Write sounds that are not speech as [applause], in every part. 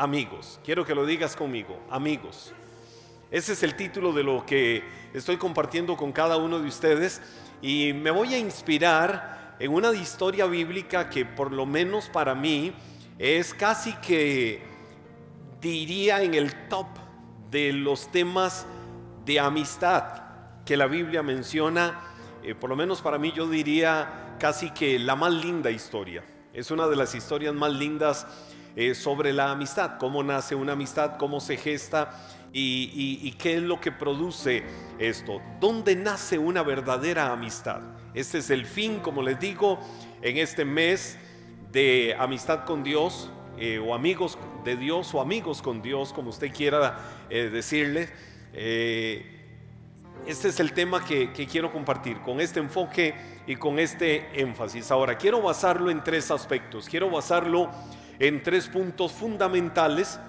amigos. Quiero que lo digas conmigo, amigos. Ese es el título de lo que estoy compartiendo con cada uno de ustedes y me voy a inspirar en una historia bíblica que por lo menos para mí es casi que diría en el top de los temas de amistad que la Biblia menciona, eh, por lo menos para mí yo diría casi que la más linda historia. Es una de las historias más lindas eh, sobre la amistad, cómo nace una amistad, cómo se gesta y, qué es lo que produce esto. ¿Dónde nace una verdadera amistad? Este es el fin, como les digo, en este mes de amistad con Dios eh, o amigos de Dios o amigos con Dios, como usted quiera eh, decirle. este es el tema que quiero compartir con este enfoque y con este énfasis. Ahora, quiero basarlo en tres aspectos. Quiero basarlo en tres puntos fundamentales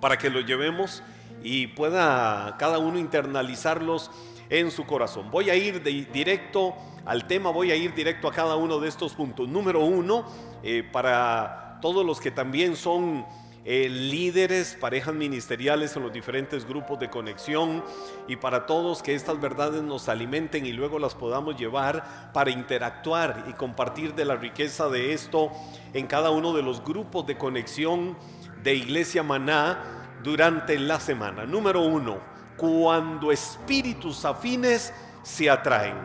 para que lo llevemos y pueda cada uno internalizarlos en su corazón. Voy a ir directo al tema, voy a ir directo a cada uno de estos puntos. Número uno, eh, para todos los que también son eh, líderes, parejas ministeriales en los diferentes grupos de conexión y para todos que estas verdades nos alimenten y luego las podamos llevar para interactuar y compartir de la riqueza de esto en cada uno de los grupos de conexión de Iglesia Maná durante la semana. Número uno, cuando espíritus afines se atraen.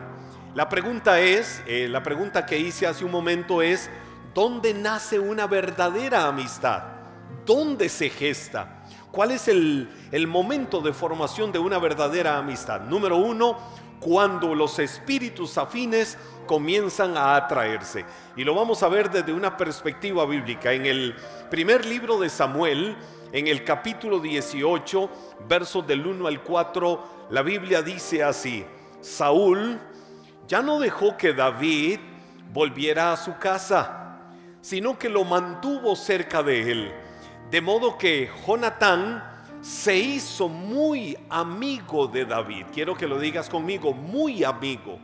La pregunta es, eh, la pregunta que hice hace un momento es, ¿dónde nace una verdadera amistad? ¿Dónde se gesta? ¿Cuál es el, momento de formación de una verdadera amistad? Número uno, cuando los espíritus afines comienzan a atraerse. Y lo vamos a ver desde una perspectiva bíblica. En el primer libro de Samuel, en el capítulo 18, versos del 1 al 4, la Biblia dice así, Saúl ya no dejó que David volviera a su casa, sino que lo mantuvo cerca de él de modo que Jonatán se hizo muy amigo de David. Quiero que lo digas conmigo, muy amigo.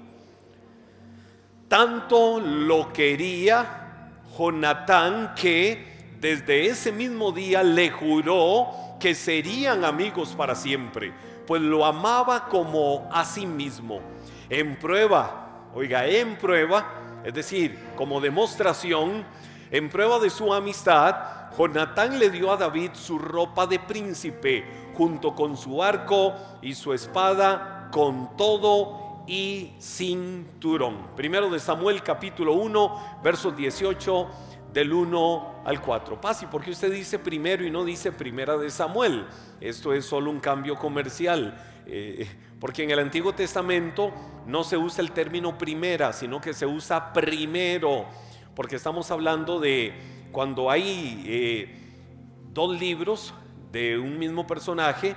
Tanto lo quería Jonatán que desde ese mismo día le juró que serían amigos para siempre, pues lo amaba como a sí mismo. En prueba, oiga, en prueba, es decir, como demostración, en prueba de su amistad, Jonatán le dio a David su ropa de príncipe, junto con su arco y su espada, con todo y cinturón. Primero de Samuel capítulo 1, versos 18 del 1 al 4. Pasi, ¿por qué usted dice primero y no dice primera de Samuel? Esto es solo un cambio comercial. Eh, porque en el Antiguo Testamento no se usa el término primera, sino que se usa primero, porque estamos hablando de cuando hay eh, dos libros de un mismo personaje,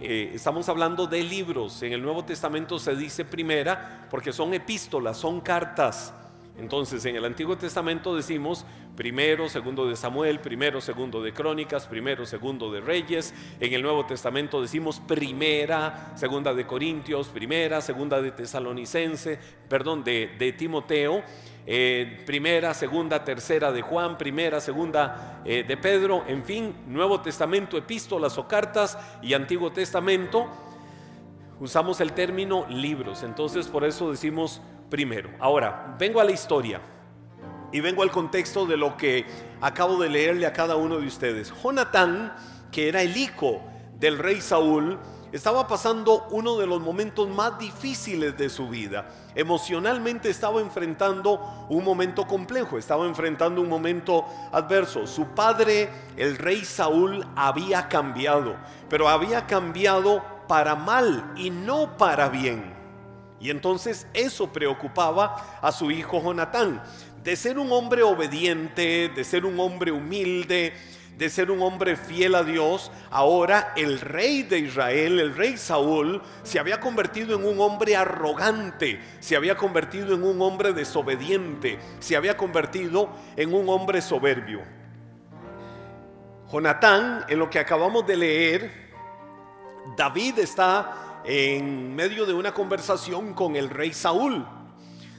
eh, estamos hablando de libros. En el Nuevo Testamento se dice primera porque son epístolas, son cartas. Entonces en el Antiguo Testamento decimos primero, segundo de Samuel, primero, segundo de Crónicas, primero, segundo de Reyes. En el Nuevo Testamento decimos primera, segunda de Corintios, primera, segunda de Tesalonicense, perdón, de, Timoteo. Eh, primera, segunda, tercera de Juan, primera, segunda eh, de Pedro, en fin, Nuevo Testamento, epístolas o cartas y Antiguo Testamento, usamos el término libros, entonces por eso decimos primero. Ahora, vengo a la historia y vengo al contexto de lo que acabo de leerle a cada uno de ustedes. Jonatán, que era el hijo del rey Saúl, estaba pasando uno de los momentos más difíciles de su vida. Emocionalmente estaba enfrentando un momento complejo, estaba enfrentando un momento adverso. Su padre, el rey Saúl, había cambiado, pero había cambiado para mal y no para bien. Y entonces eso preocupaba a su hijo Jonatán. De ser un hombre obediente, de ser un hombre humilde, de ser un hombre fiel a Dios, ahora el rey de Israel, el rey Saúl, se había convertido en un hombre arrogante, se había convertido en un hombre desobediente, se había convertido en un hombre soberbio. Jonatán, en lo que acabamos de leer, David está en medio de una conversación con el rey Saúl.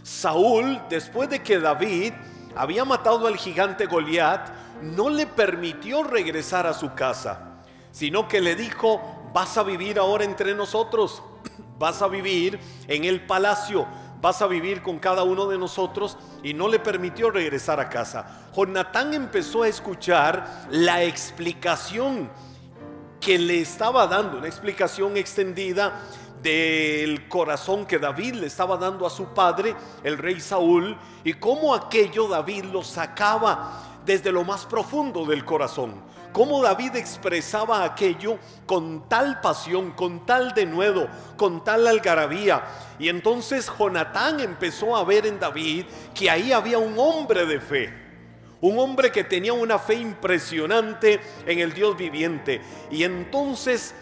Saúl, después de que David había matado al gigante Goliat, no le permitió regresar a su casa, sino que le dijo, vas a vivir ahora entre nosotros, [clears throat] vas a vivir en el palacio, vas a vivir con cada uno de nosotros y no le permitió regresar a casa. Jonatán empezó a escuchar la explicación que le estaba dando, una explicación extendida del corazón que David le estaba dando a su padre, el rey Saúl, y cómo aquello David lo sacaba desde lo más profundo del corazón. Cómo David expresaba aquello con tal pasión, con tal denuedo, con tal algarabía. Y entonces Jonatán empezó a ver en David que ahí había un hombre de fe. Un hombre que tenía una fe impresionante en el Dios viviente. Y entonces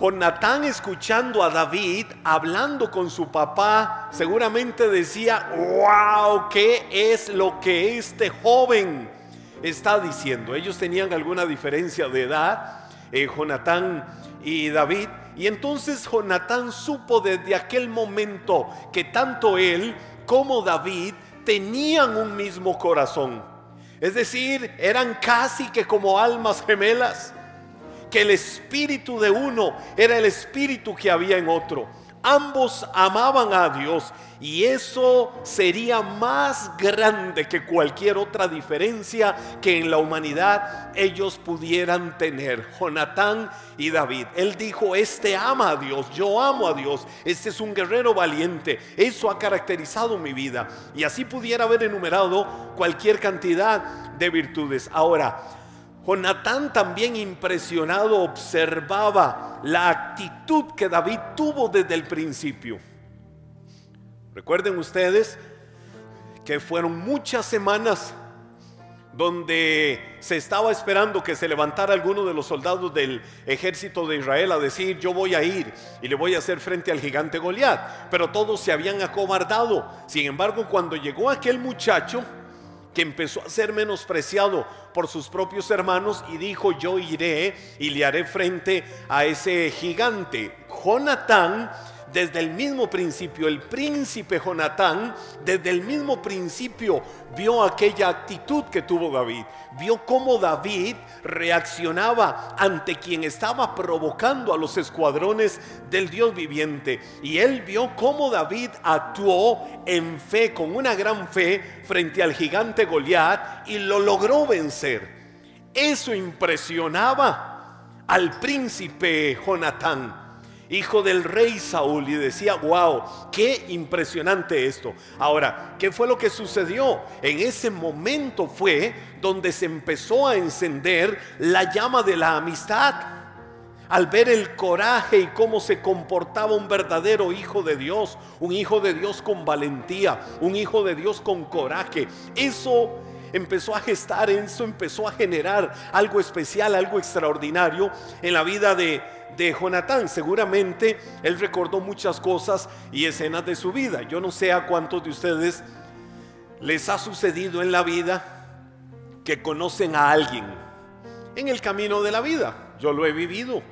Jonatán escuchando a David hablando con su papá, seguramente decía, wow, ¿qué es lo que este joven está diciendo? Ellos tenían alguna diferencia de edad, eh, Jonatán y David, y entonces Jonatán supo desde aquel momento que tanto él como David tenían un mismo corazón. Es decir, eran casi que como almas gemelas que el espíritu de uno era el espíritu que había en otro. Ambos amaban a Dios y eso sería más grande que cualquier otra diferencia que en la humanidad ellos pudieran tener. Jonatán y David. Él dijo, este ama a Dios, yo amo a Dios, este es un guerrero valiente. Eso ha caracterizado mi vida. Y así pudiera haber enumerado cualquier cantidad de virtudes. Ahora, Jonatán también impresionado observaba la actitud que David tuvo desde el principio. Recuerden ustedes que fueron muchas semanas donde se estaba esperando que se levantara alguno de los soldados del ejército de Israel a decir, yo voy a ir y le voy a hacer frente al gigante Goliat. Pero todos se habían acobardado. Sin embargo, cuando llegó aquel muchacho, que empezó a ser menospreciado por sus propios hermanos y dijo, yo iré y le haré frente a ese gigante. Jonatán desde el mismo principio, el príncipe Jonatán, desde el mismo principio vio aquella actitud que tuvo David. Vio cómo David reaccionaba ante quien estaba provocando a los escuadrones del Dios viviente. Y él vio cómo David actuó en fe, con una gran fe, frente al gigante Goliat y lo logró vencer. Eso impresionaba al príncipe Jonatán hijo del rey Saúl, y decía, wow, qué impresionante esto. Ahora, ¿qué fue lo que sucedió? En ese momento fue donde se empezó a encender la llama de la amistad. Al ver el coraje y cómo se comportaba un verdadero hijo de Dios, un hijo de Dios con valentía, un hijo de Dios con coraje, eso empezó a gestar, eso empezó a generar algo especial, algo extraordinario en la vida de, de Jonatán. Seguramente él recordó muchas cosas y escenas de su vida. Yo no sé a cuántos de ustedes les ha sucedido en la vida que conocen a alguien en el camino de la vida. Yo lo he vivido,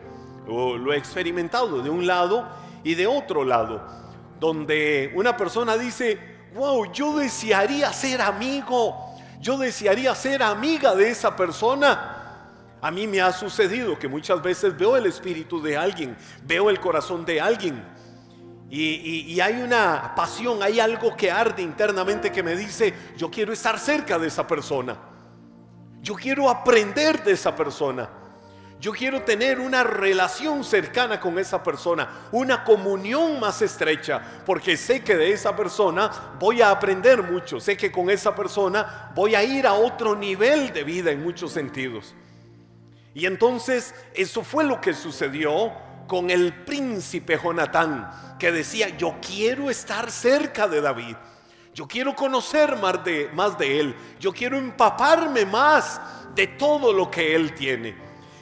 o lo he experimentado de un lado y de otro lado, donde una persona dice, wow, yo desearía ser amigo, yo desearía ser amiga de esa persona a mí me ha sucedido que muchas veces veo el espíritu de alguien, veo el corazón de alguien y, hay una pasión, hay algo que arde internamente que me dice, yo quiero estar cerca de esa persona, yo quiero aprender de esa persona, yo quiero tener una relación cercana con esa persona, una comunión más estrecha, porque sé que de esa persona voy a aprender mucho, sé que con esa persona voy a ir a otro nivel de vida en muchos sentidos. Y entonces eso fue lo que sucedió con el príncipe Jonatán, que decía, yo quiero estar cerca de David, yo quiero conocer más de, más de él, yo quiero empaparme más de todo lo que él tiene.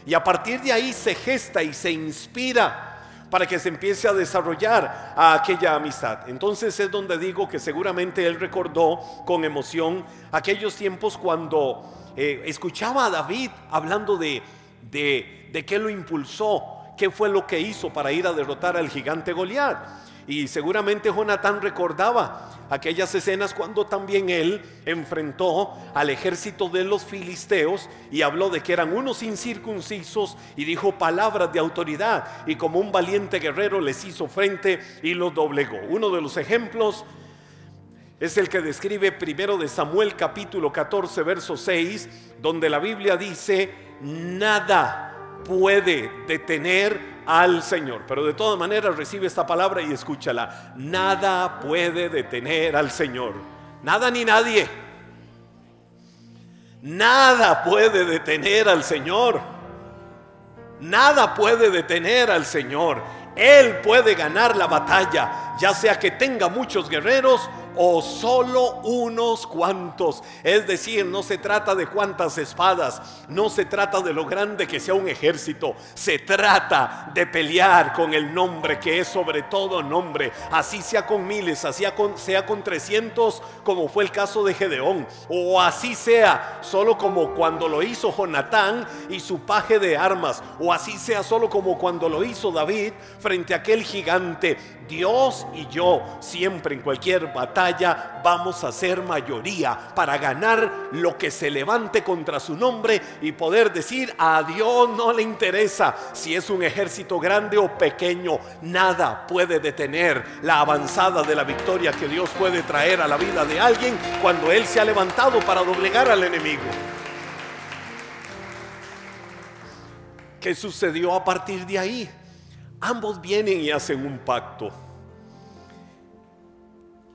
Y a partir de ahí se gesta y se inspira para que se empiece a desarrollar aquella amistad. Entonces es donde digo que seguramente él recordó con emoción aquellos tiempos cuando eh, escuchaba a David hablando de de, qué lo impulsó, qué fue lo que hizo para ir a derrotar al gigante Goliat. Y seguramente Jonatán recordaba aquellas escenas cuando también él enfrentó al ejército de los filisteos y habló de que eran unos incircuncisos y dijo palabras de autoridad y como un valiente guerrero les hizo frente y los doblegó. Uno de los ejemplos es el que describe primero de Samuel capítulo 14 verso 6, donde la Biblia dice, nada puede detener al Señor. Pero de todas maneras recibe esta palabra y escúchala. Nada puede detener al Señor. Nada ni nadie. Nada puede detener al Señor. Nada puede detener al Señor. Él puede ganar la batalla, ya sea que tenga muchos guerreros o solo unos cuantos. Es decir, no se trata de cuántas espadas, no se trata de lo grande que sea un ejército, se trata de pelear con el nombre que es sobre todo nombre, así sea con miles, así sea con 300 como fue el caso de Gedeón, o así sea solo como cuando lo hizo Jonatán y su paje de armas, o así sea solo como cuando lo hizo David frente a aquel gigante. Dios y yo siempre en cualquier batalla vamos a ser mayoría para ganar lo que se levante contra su nombre y poder decir a Dios no le interesa si es un ejército grande o pequeño, nada puede detener la avanzada de la victoria que Dios puede traer a la vida de alguien cuando Él se ha levantado para doblegar al enemigo. ¿Qué sucedió a partir de ahí? Ambos vienen y hacen un pacto.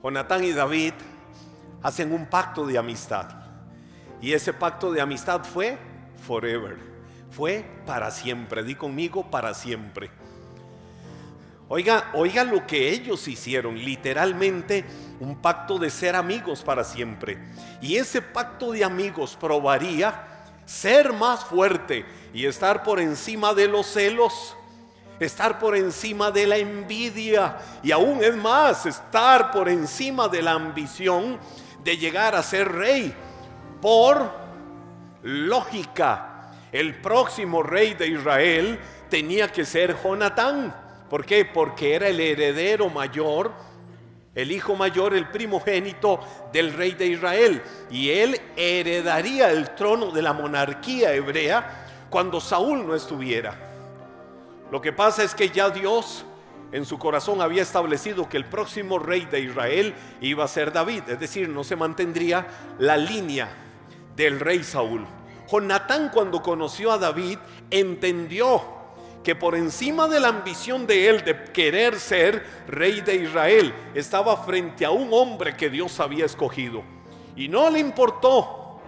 Jonatán y David hacen un pacto de amistad. Y ese pacto de amistad fue forever. Fue para siempre. Di conmigo para siempre. Oiga, oiga lo que ellos hicieron, literalmente un pacto de ser amigos para siempre. Y ese pacto de amigos probaría ser más fuerte y estar por encima de los celos, estar por encima de la envidia y aún es más, estar por encima de la ambición de llegar a ser rey. Por lógica, el próximo rey de Israel tenía que ser Jonatán. ¿Por qué? Porque era el heredero mayor, el hijo mayor, el primogénito del rey de Israel. Y él heredaría el trono de la monarquía hebrea cuando Saúl no estuviera. Lo que pasa es que ya Dios en su corazón había establecido que el próximo rey de Israel iba a ser David, es decir, no se mantendría la línea del rey Saúl. Jonatán cuando conoció a David entendió que por encima de la ambición de él de querer ser rey de Israel, estaba frente a un hombre que Dios había escogido. Y no le importó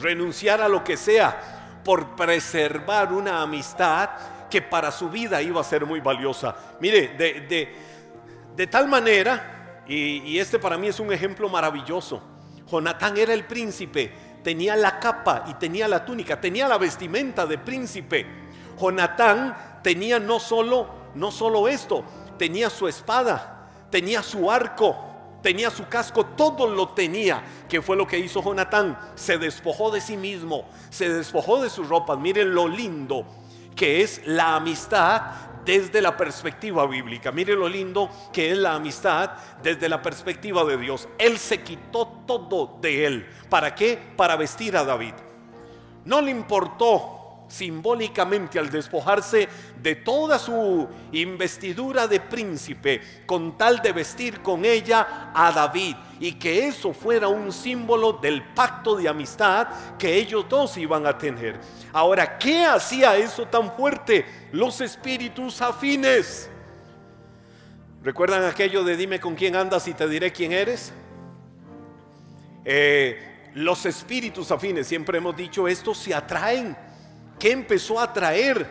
renunciar a lo que sea por preservar una amistad que para su vida iba a ser muy valiosa. Mire, de, de, tal manera, y, y este para mí es un ejemplo maravilloso, Jonatán era el príncipe, tenía la capa y tenía la túnica, tenía la vestimenta de príncipe. Jonatán tenía no solo, no solo esto, tenía su espada, tenía su arco, tenía su casco, todo lo tenía. Que fue lo que hizo Jonatán? Se despojó de sí mismo, se despojó de sus ropas. Miren lo lindo que es la amistad desde la perspectiva bíblica. Mire lo lindo que es la amistad desde la perspectiva de Dios. Él se quitó todo de él. ¿Para qué? Para vestir a David. No le importó simbólicamente al despojarse de toda su investidura de príncipe con tal de vestir con ella a David y que eso fuera un símbolo del pacto de amistad que ellos dos iban a tener. Ahora, ¿qué hacía eso tan fuerte? Los espíritus afines. ¿Recuerdan aquello de dime con quién andas y te diré quién eres? Eh, los espíritus afines, siempre hemos dicho, estos se atraen ¿Qué empezó a traer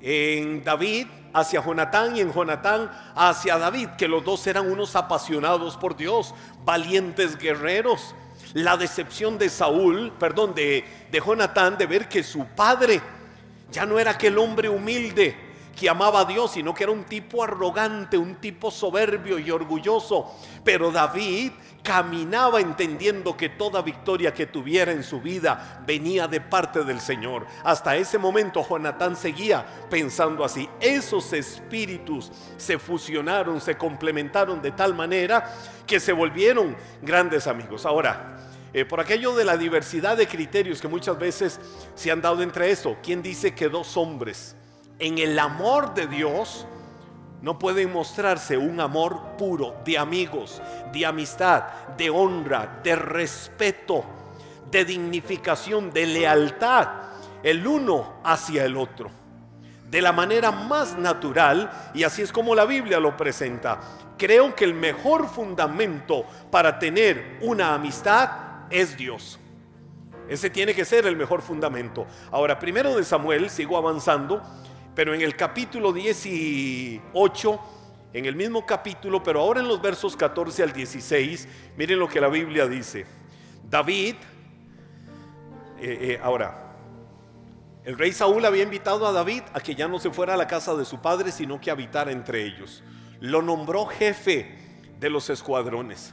en David hacia Jonatán y en Jonatán hacia David? Que los dos eran unos apasionados por Dios, valientes guerreros. La decepción de Saúl, perdón, de, de Jonatán de ver que su padre ya no era aquel hombre humilde que amaba a Dios, sino que era un tipo arrogante, un tipo soberbio y orgulloso. Pero David caminaba entendiendo que toda victoria que tuviera en su vida venía de parte del Señor. Hasta ese momento Jonatán seguía pensando así. Esos espíritus se fusionaron, se complementaron de tal manera que se volvieron grandes amigos. Ahora, eh, por aquello de la diversidad de criterios que muchas veces se han dado entre esto, ¿quién dice que dos hombres en el amor de Dios no pueden mostrarse un amor puro de amigos, de amistad, de honra, de respeto, de dignificación, de lealtad, el uno hacia el otro? De la manera más natural, y así es como la Biblia lo presenta. Creo que el mejor fundamento para tener una amistad es Dios. Ese tiene que ser el mejor fundamento. Ahora, primero de Samuel, sigo avanzando, pero en el capítulo 18, en el mismo capítulo, pero ahora en los versos 14 al 16, miren lo que la Biblia dice. David, eh, eh, ahora, el rey Saúl había invitado a David a que ya no se fuera a la casa de su padre, sino que habitara entre ellos. Lo nombró jefe de los escuadrones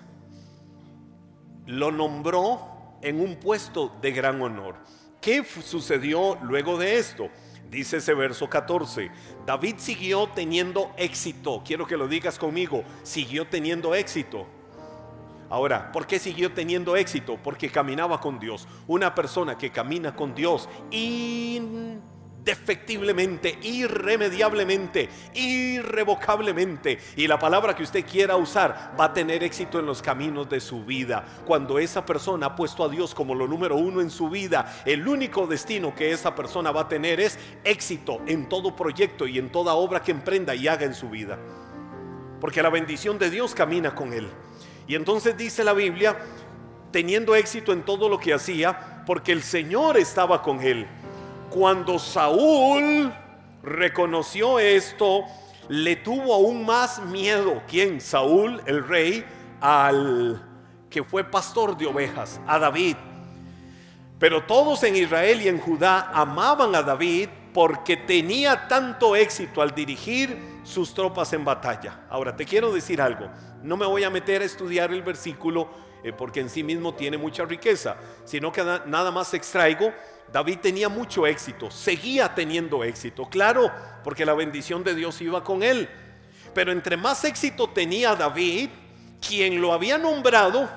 lo nombró en un puesto de gran honor. ¿Qué sucedió luego de esto? Dice ese verso 14, David siguió teniendo éxito. Quiero que lo digas conmigo, siguió teniendo éxito. Ahora, ¿por qué siguió teniendo éxito? Porque caminaba con Dios. Una persona que camina con Dios defectiblemente, irremediablemente, irrevocablemente. Y la palabra que usted quiera usar va a tener éxito en los caminos de su vida. Cuando esa persona ha puesto a Dios como lo número uno en su vida, el único destino que esa persona va a tener es éxito en todo proyecto y en toda obra que emprenda y haga en su vida. Porque la bendición de Dios camina con él. Y entonces dice la Biblia, teniendo éxito en todo lo que hacía, porque el Señor estaba con él. Cuando Saúl reconoció esto, le tuvo aún más miedo. ¿Quién? Saúl, el rey, al que fue pastor de ovejas, a David. Pero todos en Israel y en Judá amaban a David porque tenía tanto éxito al dirigir sus tropas en batalla. Ahora, te quiero decir algo. No me voy a meter a estudiar el versículo eh, porque en sí mismo tiene mucha riqueza, sino que nada más extraigo David tenía mucho éxito, seguía teniendo éxito, claro, porque la bendición de Dios iba con él. Pero entre más éxito tenía David, quien lo había nombrado,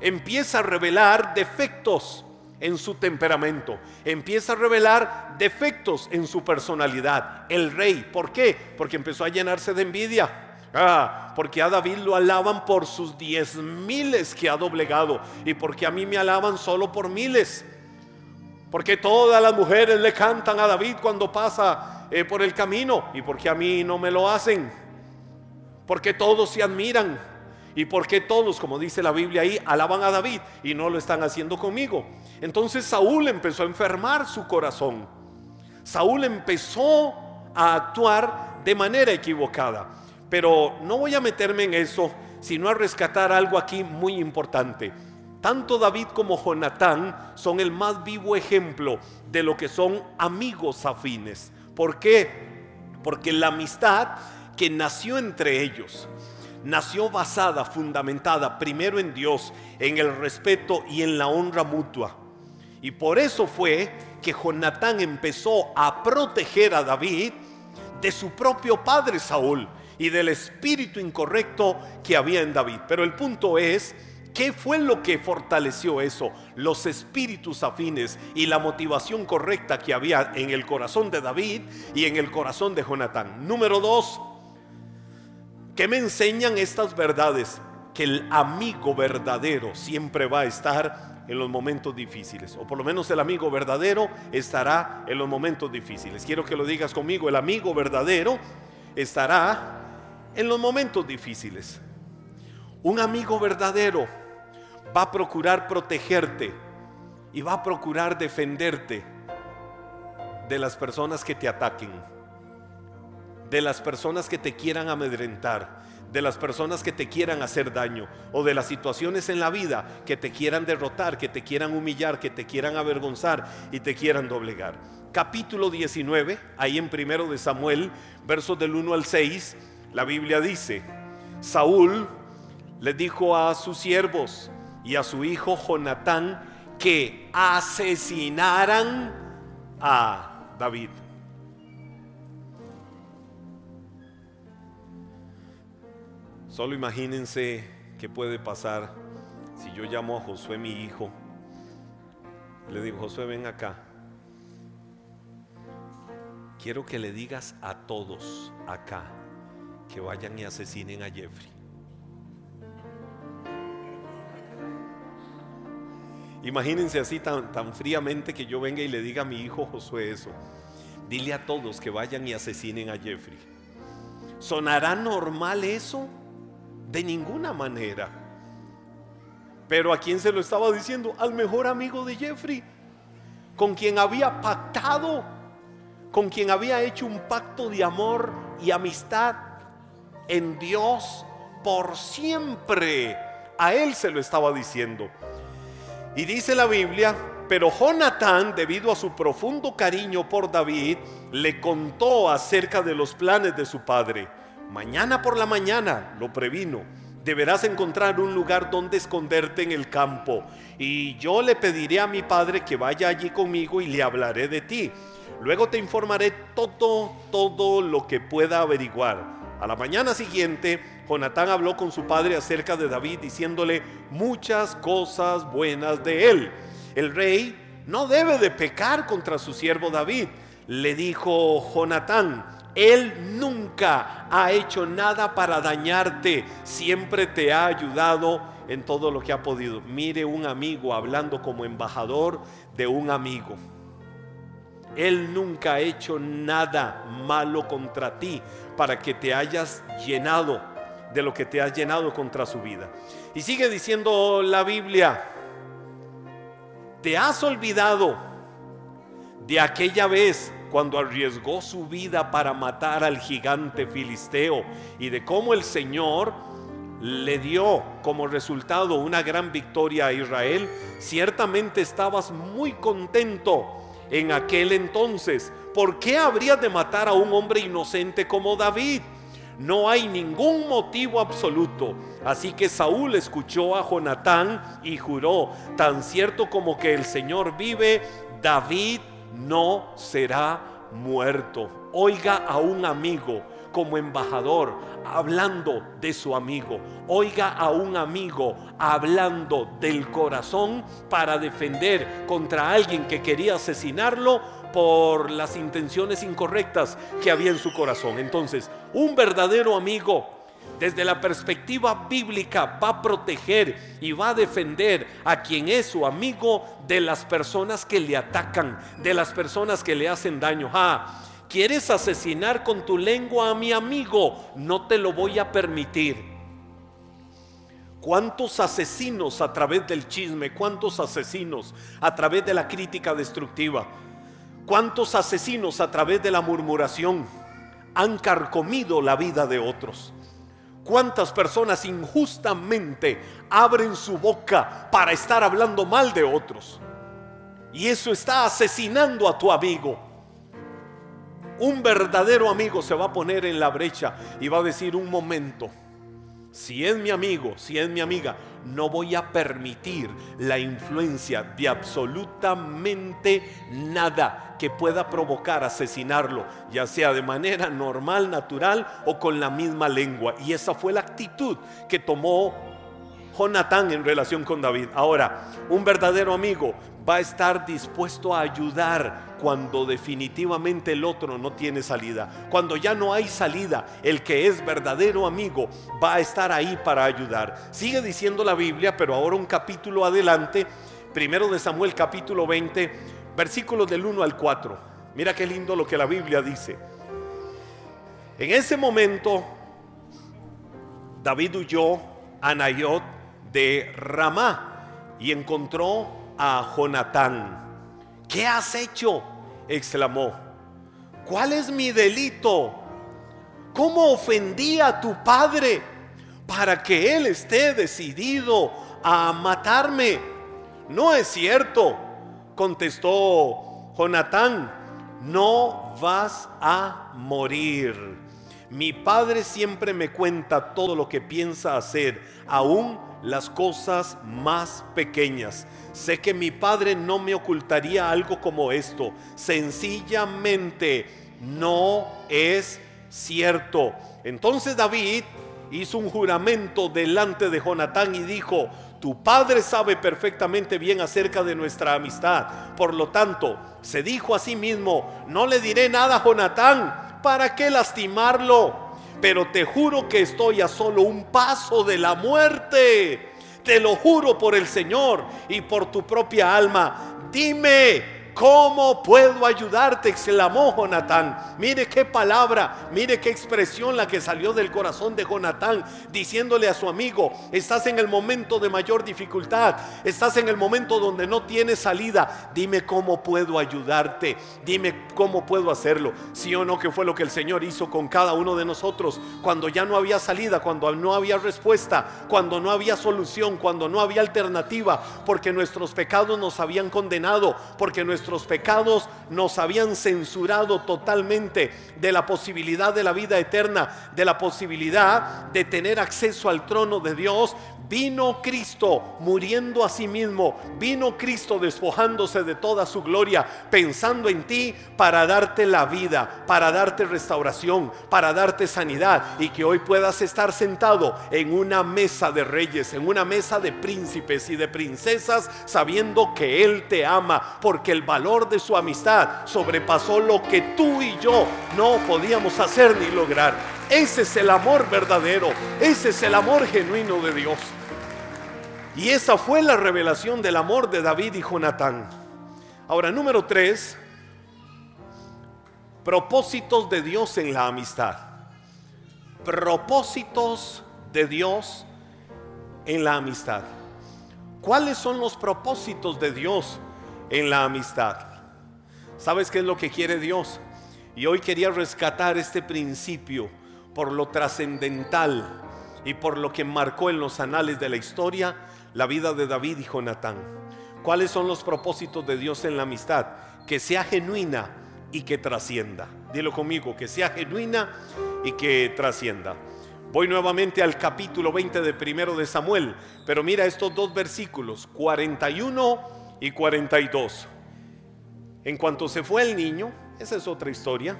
empieza a revelar defectos en su temperamento, empieza a revelar defectos en su personalidad. El rey, ¿por qué? Porque empezó a llenarse de envidia. Ah, porque a David lo alaban por sus diez miles que ha doblegado y porque a mí me alaban solo por miles. Porque todas las mujeres le cantan a David cuando pasa eh, por el camino. ¿Y porque a mí no me lo hacen? Porque todos se admiran. ¿Y porque todos, como dice la Biblia ahí, alaban a David y no lo están haciendo conmigo? Entonces Saúl empezó a enfermar su corazón. Saúl empezó a actuar de manera equivocada. Pero no voy a meterme en eso, sino a rescatar algo aquí muy importante. Tanto David como Jonatán son el más vivo ejemplo de lo que son amigos afines. ¿Por qué? Porque la amistad que nació entre ellos, nació basada, fundamentada primero en Dios, en el respeto y en la honra mutua. Y por eso fue que Jonatán empezó a proteger a David de su propio padre Saúl y del espíritu incorrecto que había en David. Pero el punto es ¿Qué fue lo que fortaleció eso? Los espíritus afines y la motivación correcta que había en el corazón de David y en el corazón de Jonatán. Número dos, ¿qué me enseñan estas verdades? Que el amigo verdadero siempre va a estar en los momentos difíciles, o por lo menos el amigo verdadero estará en los momentos difíciles. Quiero que lo digas conmigo, el amigo verdadero estará en los momentos difíciles. Un amigo verdadero va a procurar protegerte y va a procurar defenderte de las personas que te ataquen, de las personas que te quieran amedrentar, de las personas que te quieran hacer daño o de las situaciones en la vida que te quieran derrotar, que te quieran humillar, que te quieran avergonzar y te quieran doblegar. Capítulo 19, ahí en primero de Samuel, versos del 1 al 6, la Biblia dice, Saúl le dijo a sus siervos y a su hijo Jonatán que asesinaran a David. Solo imagínense qué puede pasar si yo llamo a Josué mi hijo. Le digo, Josué, ven acá. Quiero que le digas a todos acá que vayan y asesinen a Jeffrey. Imagínense así tan, tan fríamente que yo venga y le diga a mi hijo Josué eso. Dile a todos que vayan y asesinen a Jeffrey. ¿Sonará normal eso? De ninguna manera. Pero a quién se lo estaba diciendo? Al mejor amigo de Jeffrey, con quien había pactado, con quien había hecho un pacto de amor y amistad en Dios por siempre. A él se lo estaba diciendo. Y dice la Biblia, pero Jonatán, debido a su profundo cariño por David, le contó acerca de los planes de su padre. Mañana por la mañana, lo previno, deberás encontrar un lugar donde esconderte en el campo. Y yo le pediré a mi padre que vaya allí conmigo y le hablaré de ti. Luego te informaré todo, todo lo que pueda averiguar. A la mañana siguiente, Jonatán habló con su padre acerca de David, diciéndole muchas cosas buenas de él. El rey no debe de pecar contra su siervo David. Le dijo Jonatán, él nunca ha hecho nada para dañarte, siempre te ha ayudado en todo lo que ha podido. Mire un amigo hablando como embajador de un amigo. Él nunca ha hecho nada malo contra ti para que te hayas llenado de lo que te has llenado contra su vida. Y sigue diciendo la Biblia, te has olvidado de aquella vez cuando arriesgó su vida para matar al gigante filisteo y de cómo el Señor le dio como resultado una gran victoria a Israel, ciertamente estabas muy contento en aquel entonces. ¿Por qué habrías de matar a un hombre inocente como David? No hay ningún motivo absoluto. Así que Saúl escuchó a Jonatán y juró, tan cierto como que el Señor vive, David no será muerto. Oiga a un amigo como embajador hablando de su amigo. Oiga a un amigo hablando del corazón para defender contra alguien que quería asesinarlo por las intenciones incorrectas que había en su corazón. Entonces, un verdadero amigo desde la perspectiva bíblica va a proteger y va a defender a quien es su amigo de las personas que le atacan, de las personas que le hacen daño. Ah, ¿Quieres asesinar con tu lengua a mi amigo? No te lo voy a permitir. ¿Cuántos asesinos a través del chisme? ¿Cuántos asesinos a través de la crítica destructiva? ¿Cuántos asesinos a través de la murmuración han carcomido la vida de otros? ¿Cuántas personas injustamente abren su boca para estar hablando mal de otros? Y eso está asesinando a tu amigo. Un verdadero amigo se va a poner en la brecha y va a decir un momento, si es mi amigo, si es mi amiga, no voy a permitir la influencia de absolutamente nada que pueda provocar asesinarlo, ya sea de manera normal, natural o con la misma lengua. Y esa fue la actitud que tomó Jonatán en relación con David. Ahora, un verdadero amigo va a estar dispuesto a ayudar cuando definitivamente el otro no tiene salida. Cuando ya no hay salida, el que es verdadero amigo va a estar ahí para ayudar. Sigue diciendo la Biblia, pero ahora un capítulo adelante, primero de Samuel capítulo 20, versículos del 1 al 4. Mira qué lindo lo que la Biblia dice. En ese momento, David huyó a Nayot de Ramá y encontró a Jonatán. ¿Qué has hecho? exclamó. ¿Cuál es mi delito? ¿Cómo ofendí a tu padre? para que él esté decidido a matarme. No es cierto, contestó Jonatán, no vas a morir. Mi padre siempre me cuenta todo lo que piensa hacer, aún las cosas más pequeñas. Sé que mi padre no me ocultaría algo como esto. Sencillamente no es cierto. Entonces David hizo un juramento delante de Jonatán y dijo, tu padre sabe perfectamente bien acerca de nuestra amistad. Por lo tanto, se dijo a sí mismo, no le diré nada a Jonatán, ¿para qué lastimarlo? Pero te juro que estoy a solo un paso de la muerte. Te lo juro por el Señor y por tu propia alma. Dime, ¿Cómo puedo ayudarte? exclamó Jonatán. Mire qué palabra, mire qué expresión la que salió del corazón de Jonatán, diciéndole a su amigo, estás en el momento de mayor dificultad, estás en el momento donde no tienes salida, dime cómo puedo ayudarte, dime cómo puedo hacerlo. Sí o no que fue lo que el Señor hizo con cada uno de nosotros cuando ya no había salida, cuando no había respuesta, cuando no había solución, cuando no había alternativa, porque nuestros pecados nos habían condenado, porque nuestros nuestros pecados nos habían censurado totalmente de la posibilidad de la vida eterna, de la posibilidad de tener acceso al trono de Dios, Vino Cristo muriendo a sí mismo, vino Cristo despojándose de toda su gloria, pensando en ti para darte la vida, para darte restauración, para darte sanidad y que hoy puedas estar sentado en una mesa de reyes, en una mesa de príncipes y de princesas, sabiendo que Él te ama, porque el valor de su amistad sobrepasó lo que tú y yo no podíamos hacer ni lograr. Ese es el amor verdadero, ese es el amor genuino de Dios. Y esa fue la revelación del amor de David y Jonatán. Ahora, número tres, propósitos de Dios en la amistad. Propósitos de Dios en la amistad. ¿Cuáles son los propósitos de Dios en la amistad? ¿Sabes qué es lo que quiere Dios? Y hoy quería rescatar este principio por lo trascendental y por lo que marcó en los anales de la historia la vida de David y Jonatán. ¿Cuáles son los propósitos de Dios en la amistad? Que sea genuina y que trascienda. Dilo conmigo, que sea genuina y que trascienda. Voy nuevamente al capítulo 20 de primero de Samuel, pero mira estos dos versículos, 41 y 42. En cuanto se fue el niño, esa es otra historia,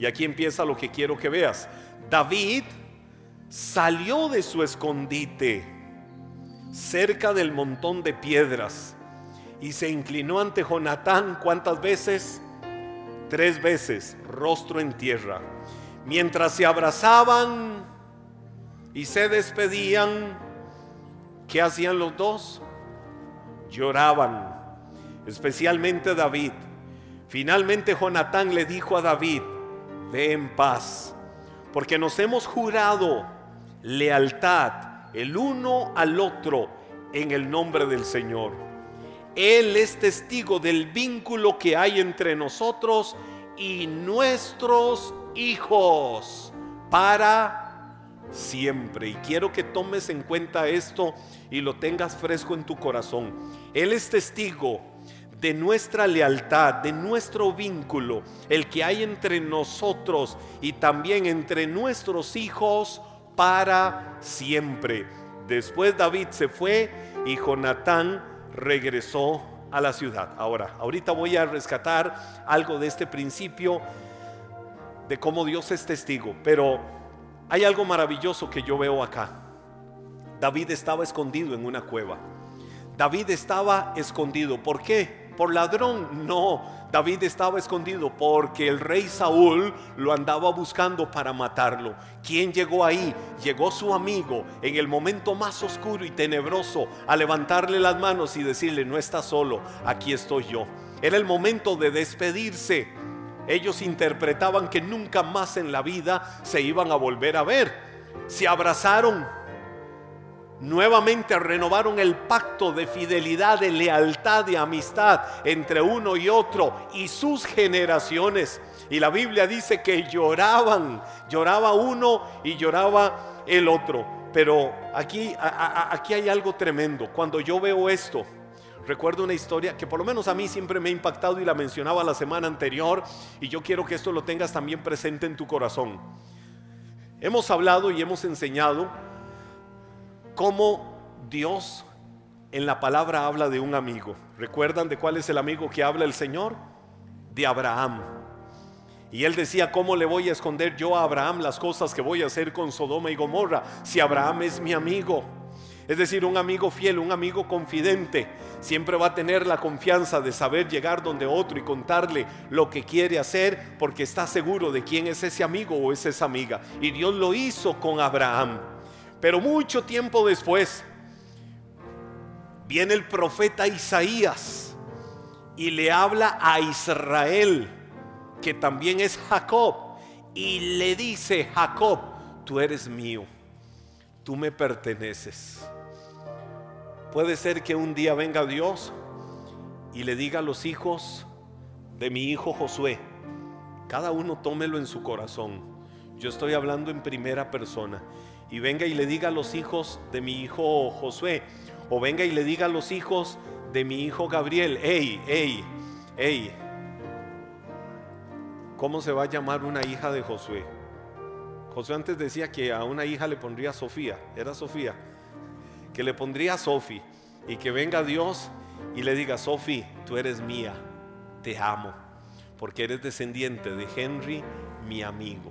y aquí empieza lo que quiero que veas. David salió de su escondite cerca del montón de piedras y se inclinó ante Jonatán cuántas veces? Tres veces, rostro en tierra. Mientras se abrazaban y se despedían, ¿qué hacían los dos? Lloraban, especialmente David. Finalmente Jonatán le dijo a David, ve en paz, porque nos hemos jurado lealtad el uno al otro en el nombre del Señor. Él es testigo del vínculo que hay entre nosotros y nuestros hijos para siempre. Y quiero que tomes en cuenta esto y lo tengas fresco en tu corazón. Él es testigo de nuestra lealtad, de nuestro vínculo, el que hay entre nosotros y también entre nuestros hijos para siempre. Después David se fue y Jonatán regresó a la ciudad. Ahora, ahorita voy a rescatar algo de este principio de cómo Dios es testigo, pero hay algo maravilloso que yo veo acá. David estaba escondido en una cueva. David estaba escondido. ¿Por qué? por ladrón. No, David estaba escondido porque el rey Saúl lo andaba buscando para matarlo. ¿Quién llegó ahí? Llegó su amigo en el momento más oscuro y tenebroso a levantarle las manos y decirle, no estás solo, aquí estoy yo. Era el momento de despedirse. Ellos interpretaban que nunca más en la vida se iban a volver a ver. Se abrazaron, Nuevamente renovaron el pacto de fidelidad, de lealtad, de amistad entre uno y otro y sus generaciones. Y la Biblia dice que lloraban, lloraba uno y lloraba el otro. pero aquí, aquí hay algo tremendo. Cuando yo veo esto, recuerdo una historia que por lo menos a mí siempre me ha impactado y la mencionaba la semana anterior y yo quiero que esto lo tengas también presente en tu corazón. Hemos hablado y hemos enseñado cómo Dios en la palabra habla de un amigo. ¿Recuerdan de cuál es el amigo que habla el Señor? De Abraham. Y él decía, ¿cómo le voy a esconder yo a Abraham las cosas que voy a hacer con Sodoma y Gomorra si Abraham es mi amigo? Es decir, un amigo fiel, un amigo confidente, siempre va a tener la confianza de saber llegar donde otro y contarle lo que quiere hacer porque está seguro de quién es ese amigo o es esa amiga. Y Dios lo hizo con Abraham. Pero mucho tiempo después viene el profeta Isaías y le habla a Israel, que también es Jacob, y le dice, Jacob, tú eres mío, tú me perteneces. Puede ser que un día venga Dios y le diga a los hijos de mi hijo Josué, cada uno tómelo en su corazón. Yo estoy hablando en primera persona. Y venga y le diga a los hijos de mi hijo Josué, o venga y le diga a los hijos de mi hijo Gabriel, hey, hey, hey, ¿cómo se va a llamar una hija de Josué? Josué antes decía que a una hija le pondría Sofía, era Sofía que le pondría Sofi y que venga Dios y le diga, Sofi, tú eres mía, te amo, porque eres descendiente de Henry, mi amigo.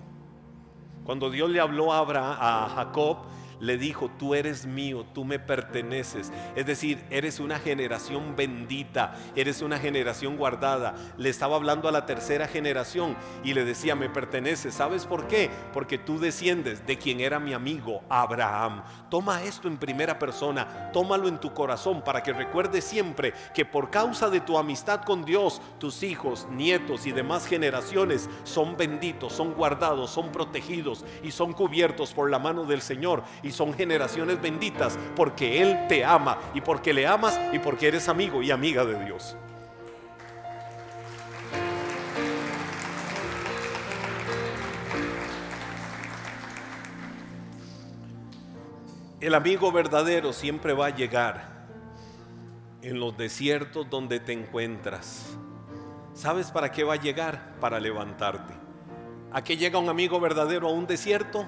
Cuando Dios le habló a, Jacob, le dijo, tú eres mío, tú me perteneces. Es decir, eres una generación bendita, eres una generación guardada. Le estaba hablando a la tercera generación y le decía, me perteneces. ¿Sabes por qué? Porque tú desciendes de quien era mi amigo, Abraham. Toma esto en primera persona, tómalo en tu corazón para que recuerdes siempre que por causa de tu amistad con Dios, tus hijos, nietos y demás generaciones son benditos, son guardados, son protegidos y son cubiertos por la mano del Señor y son generaciones benditas porque Él te ama y porque le amas y porque eres amigo y amiga de Dios. El amigo verdadero siempre va a llegar en los desiertos donde te encuentras. ¿Sabes para qué va a llegar? Para levantarte. ¿A qué llega un amigo verdadero a un desierto?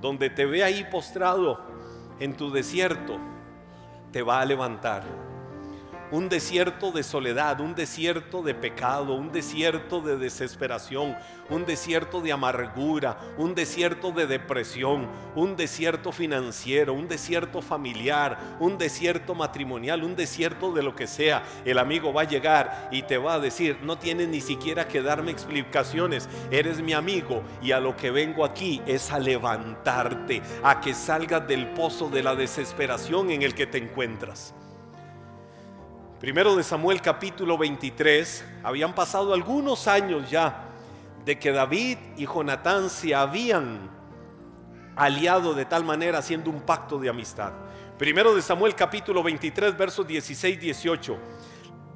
Donde te ve ahí postrado en tu desierto, te va a levantar un desierto de soledad, un desierto de pecado, un desierto de desesperación, un desierto de amargura, un desierto de depresión, un desierto financiero, un desierto familiar, un desierto matrimonial, un desierto de lo que sea. El amigo va a llegar y te va a decir, no tienes ni siquiera que darme explicaciones, eres mi amigo y a lo que vengo aquí es a levantarte, a que salgas del pozo de la desesperación en el que te encuentras. Primero de Samuel capítulo 23, habían pasado algunos años ya de que David y Jonatán se habían aliado de tal manera haciendo un pacto de amistad. Primero de Samuel capítulo 23 versos 16 18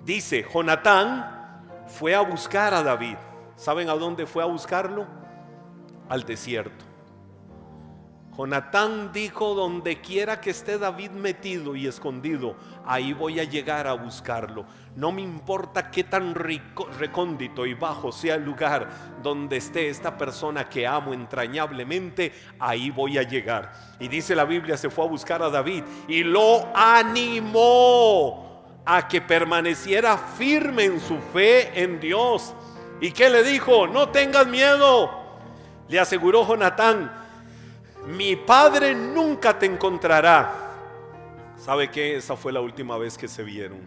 dice, Jonatán fue a buscar a David. ¿Saben a dónde fue a buscarlo? Al desierto. Jonatán dijo, donde quiera que esté David metido y escondido, ahí voy a llegar a buscarlo. No me importa qué tan recóndito y bajo sea el lugar donde esté esta persona que amo entrañablemente, ahí voy a llegar. Y dice la Biblia, se fue a buscar a David y lo animó a que permaneciera firme en su fe en Dios. ¿Y qué le dijo? No tengas miedo. Le aseguró Jonatán mi padre nunca te encontrará. ¿Sabe qué? Esa fue la última vez que se vieron.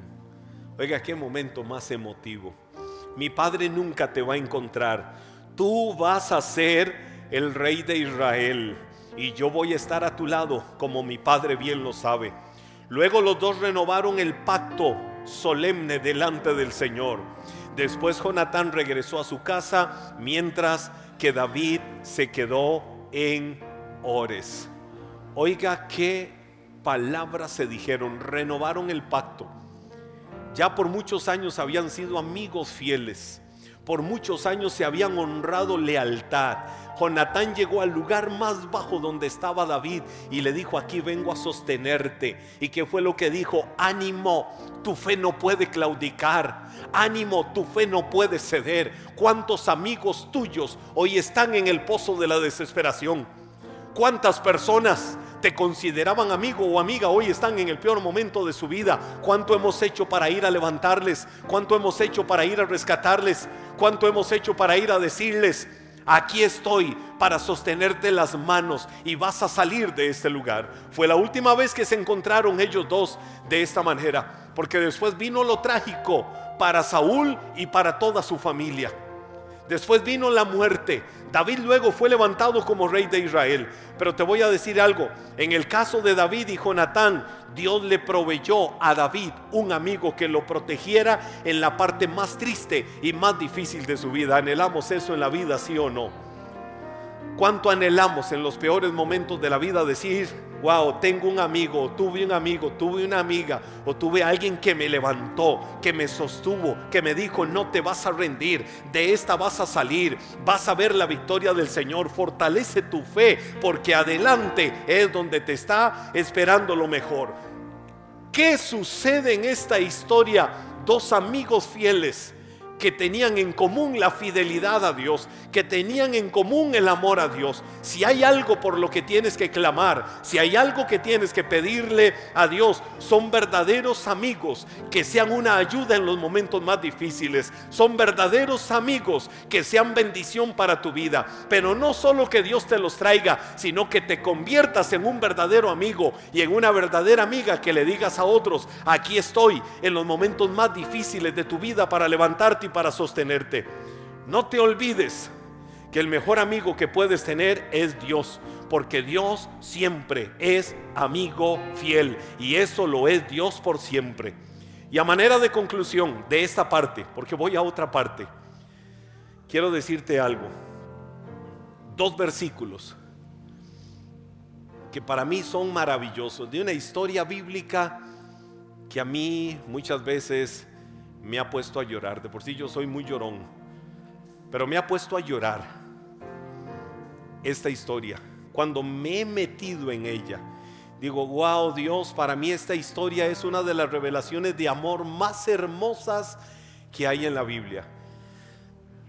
Oiga, qué momento más emotivo. Mi padre nunca te va a encontrar. Tú vas a ser el rey de Israel y yo voy a estar a tu lado como mi padre bien lo sabe. Luego los dos renovaron el pacto solemne delante del Señor. Después Jonatán regresó a su casa mientras que David se quedó en ores. Oiga qué palabras se dijeron, renovaron el pacto. Ya por muchos años habían sido amigos fieles. por muchos años se habían honrado lealtad. Jonatán llegó al lugar más bajo donde estaba David y le dijo, aquí vengo a sostenerte. ¿Y qué fue lo que dijo? Ánimo, tu fe no puede claudicar. Ánimo, tu fe no puede ceder. ¿Cuántos amigos tuyos hoy están en el pozo de la desesperación? ¿Cuántas personas te consideraban amigo o amiga, hoy están en el peor momento de su vida. ¿Cuánto hemos hecho para ir a levantarles? ¿Cuánto hemos hecho para ir a rescatarles? ¿Cuánto hemos hecho para ir a decirles, aquí estoy para sostenerte las manos y vas a salir de este lugar? Fue la última vez que se encontraron ellos dos de esta manera, porque después vino lo trágico para Saúl y para toda su familia. Después vino la muerte. David luego fue levantado como rey de Israel. Pero te voy a decir algo. En el caso de David y Jonatán, Dios le proveyó a David un amigo que lo protegiera en la parte más triste y más difícil de su vida. ¿Anhelamos eso en la vida, sí o no? ¿Cuánto anhelamos en los peores momentos de la vida decir, wow, tengo un amigo, tuve un amigo, tuve una amiga, o tuve alguien que me levantó, que me sostuvo, que me dijo, no te vas a rendir, de esta vas a salir, vas a ver la victoria del Señor, fortalece tu fe, porque adelante es donde te está esperando lo mejor. ¿Qué sucede en esta historia? Dos amigos fieles que tenían en común la fidelidad a Dios, que tenían en común el amor a Dios. Si hay algo por lo que tienes que clamar, si hay algo que tienes que pedirle a Dios, son verdaderos amigos que sean una ayuda en los momentos más difíciles. Son verdaderos amigos que sean bendición para tu vida. Pero no solo que Dios te los traiga, sino que te conviertas en un verdadero amigo y en una verdadera amiga que le digas a otros, aquí estoy en los momentos más difíciles de tu vida para levantarte para sostenerte. No te olvides que el mejor amigo que puedes tener es Dios, porque Dios siempre es amigo fiel y eso lo es Dios por siempre. Y a manera de conclusión de esta parte, porque voy a otra parte, quiero decirte algo. Dos versículos que para mí son maravillosos, de una historia bíblica que a mí muchas veces me ha puesto a llorar. De por sí yo soy muy llorón, pero me ha puesto a llorar esta historia. Cuando me he metido en ella, digo, wow Dios, para mí esta historia es una de las revelaciones de amor más hermosas que hay en la Biblia.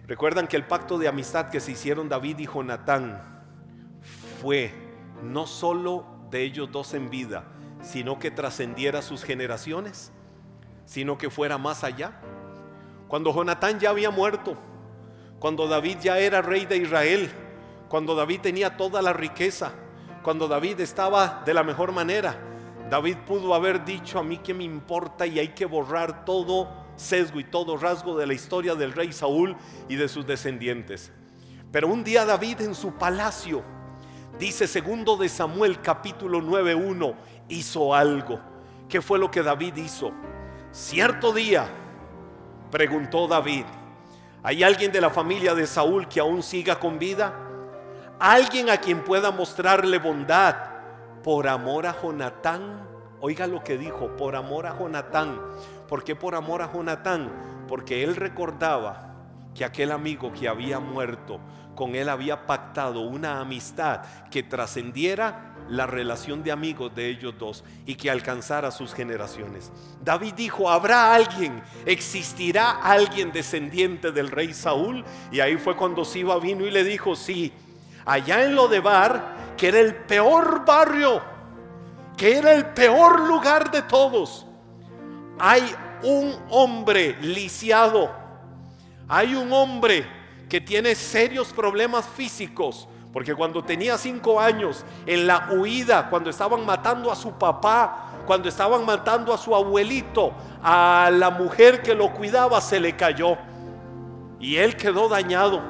Recuerdan que el pacto de amistad que se hicieron David y Jonatán fue no solo de ellos dos en vida, sino que trascendiera sus generaciones sino que fuera más allá. Cuando Jonatán ya había muerto, cuando David ya era rey de Israel, cuando David tenía toda la riqueza, cuando David estaba de la mejor manera, David pudo haber dicho a mí que me importa y hay que borrar todo sesgo y todo rasgo de la historia del rey Saúl y de sus descendientes. Pero un día David en su palacio, dice segundo de Samuel capítulo 9.1, hizo algo. ¿Qué fue lo que David hizo? Cierto día, preguntó David, ¿hay alguien de la familia de Saúl que aún siga con vida? ¿Alguien a quien pueda mostrarle bondad por amor a Jonatán? Oiga lo que dijo, por amor a Jonatán. ¿Por qué por amor a Jonatán? Porque él recordaba que aquel amigo que había muerto, con él había pactado una amistad que trascendiera la relación de amigos de ellos dos y que alcanzara sus generaciones. David dijo, ¿habrá alguien? ¿Existirá alguien descendiente del rey Saúl? Y ahí fue cuando Siba vino y le dijo, sí, allá en Lodebar, que era el peor barrio, que era el peor lugar de todos, hay un hombre lisiado, hay un hombre que tiene serios problemas físicos, porque cuando tenía cinco años, en la huida, cuando estaban matando a su papá, cuando estaban matando a su abuelito, a la mujer que lo cuidaba se le cayó. Y él quedó dañado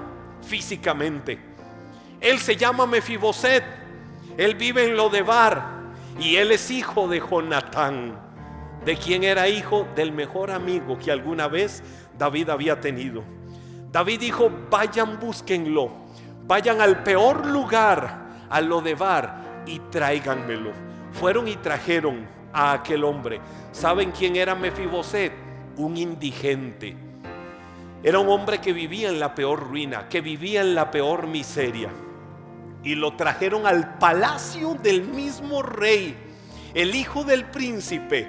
físicamente. Él se llama Mefiboset. Él vive en Lodebar. Y él es hijo de Jonatán. De quien era hijo del mejor amigo que alguna vez David había tenido. David dijo, vayan, búsquenlo vayan al peor lugar, a lo de bar, y tráiganmelo. Fueron y trajeron a aquel hombre. ¿Saben quién era Mefiboset? Un indigente. Era un hombre que vivía en la peor ruina, que vivía en la peor miseria. Y lo trajeron al palacio del mismo rey, el hijo del príncipe.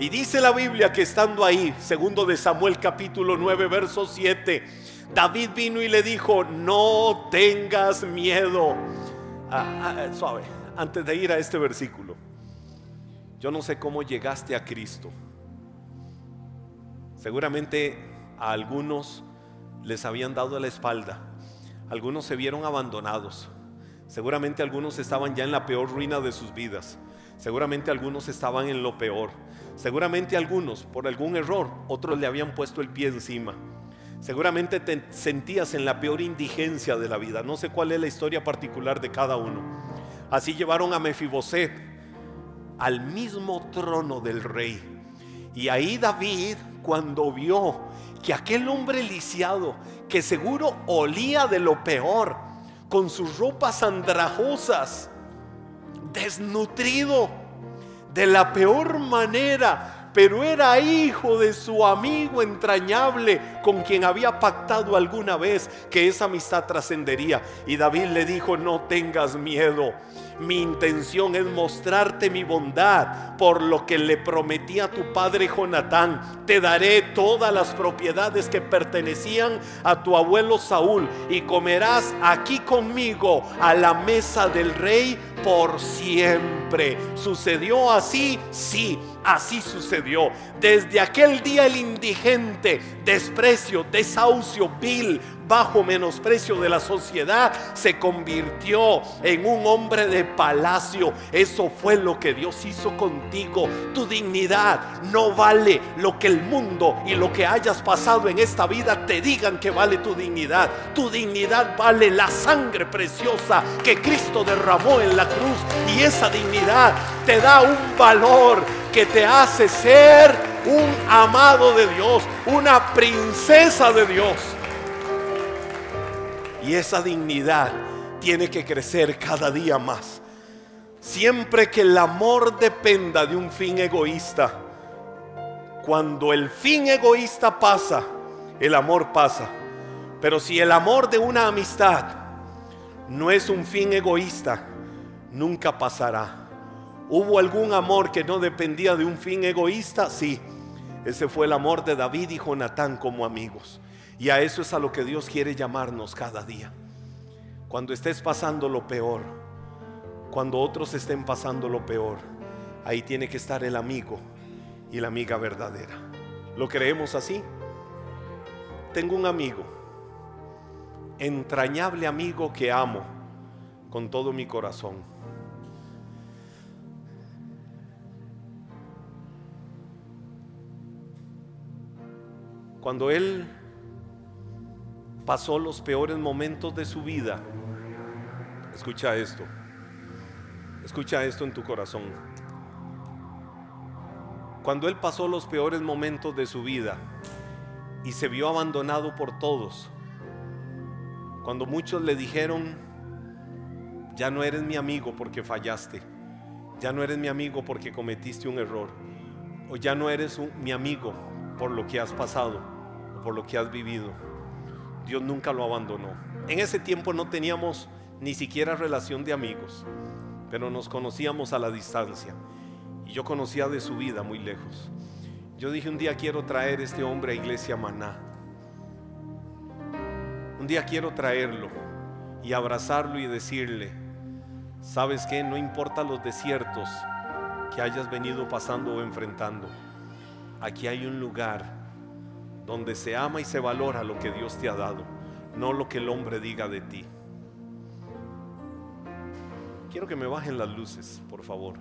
Y dice la Biblia que estando ahí, segundo de Samuel capítulo 9, verso 7, David vino y le dijo, no tengas miedo. Ah, ah, suave, antes de ir a este versículo, yo no sé cómo llegaste a Cristo. Seguramente a algunos les habían dado la espalda, algunos se vieron abandonados, seguramente algunos estaban ya en la peor ruina de sus vidas, seguramente algunos estaban en lo peor, seguramente algunos por algún error, otros le habían puesto el pie encima. Seguramente te sentías en la peor indigencia de la vida. No sé cuál es la historia particular de cada uno. Así llevaron a Mefiboset al mismo trono del rey. Y ahí David, cuando vio que aquel hombre lisiado, que seguro olía de lo peor, con sus ropas andrajosas, desnutrido, de la peor manera, pero era hijo de su amigo entrañable con quien había pactado alguna vez que esa amistad trascendería. Y David le dijo, no tengas miedo mi intención es mostrarte mi bondad por lo que le prometí a tu padre Jonatán. Te daré todas las propiedades que pertenecían a tu abuelo Saúl y comerás aquí conmigo a la mesa del rey por siempre. ¿Sucedió así? Sí. Así sucedió. Desde aquel día el indigente, desprecio, desahucio, vil, bajo menosprecio de la sociedad, se convirtió en un hombre de palacio. Eso fue lo que Dios hizo contigo. Tu dignidad no vale lo que el mundo y lo que hayas pasado en esta vida te digan que vale tu dignidad. Tu dignidad vale la sangre preciosa que Cristo derramó en la cruz y esa dignidad te da un valor que te hace ser un amado de Dios, una princesa de Dios. Y esa dignidad tiene que crecer cada día más. Siempre que el amor dependa de un fin egoísta, cuando el fin egoísta pasa, el amor pasa. Pero si el amor de una amistad no es un fin egoísta, nunca pasará. ¿Hubo algún amor que no dependía de un fin egoísta? Sí. Ese fue el amor de David y Jonatán como amigos. Y a eso es a lo que Dios quiere llamarnos cada día. Cuando estés pasando lo peor, cuando otros estén pasando lo peor, ahí tiene que estar el amigo y la amiga verdadera. ¿Lo creemos así? Tengo un amigo, entrañable amigo que amo con todo mi corazón. Cuando él pasó los peores momentos de su vida, escucha esto, escucha esto en tu corazón. Cuando él pasó los peores momentos de su vida y se vio abandonado por todos, cuando muchos le dijeron, ya no eres mi amigo porque fallaste, ya no eres mi amigo porque cometiste un error, o ya no eres mi amigo por lo que has pasado o por lo que has vivido Dios nunca lo abandonó. En ese tiempo no teníamos ni siquiera relación de amigos, pero nos conocíamos a la distancia. Y yo conocía de su vida muy lejos. Yo dije, un día quiero traer este hombre a Iglesia Maná. Un día quiero traerlo y abrazarlo y decirle, ¿sabes qué? No importa los desiertos que hayas venido pasando o enfrentando. Aquí hay un lugar donde se ama y se valora lo que Dios te ha dado, no lo que el hombre diga de ti. Quiero que me bajen las luces, por favor.